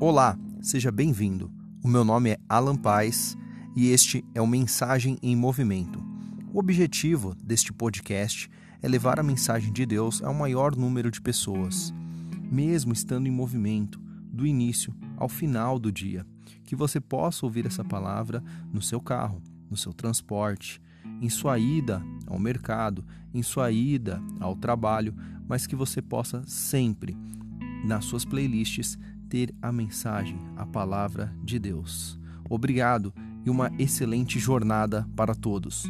Olá, seja bem-vindo. O meu nome é Alan Paz e este é o Mensagem em Movimento. O objetivo deste podcast é levar a mensagem de Deus ao maior número de pessoas, mesmo estando em movimento, do início ao final do dia. Que você possa ouvir essa palavra no seu carro, no seu transporte, em sua ida ao mercado, em sua ida ao trabalho, mas que você possa sempre, nas suas playlists, ter a mensagem, a palavra de Deus. Obrigado e uma excelente jornada para todos.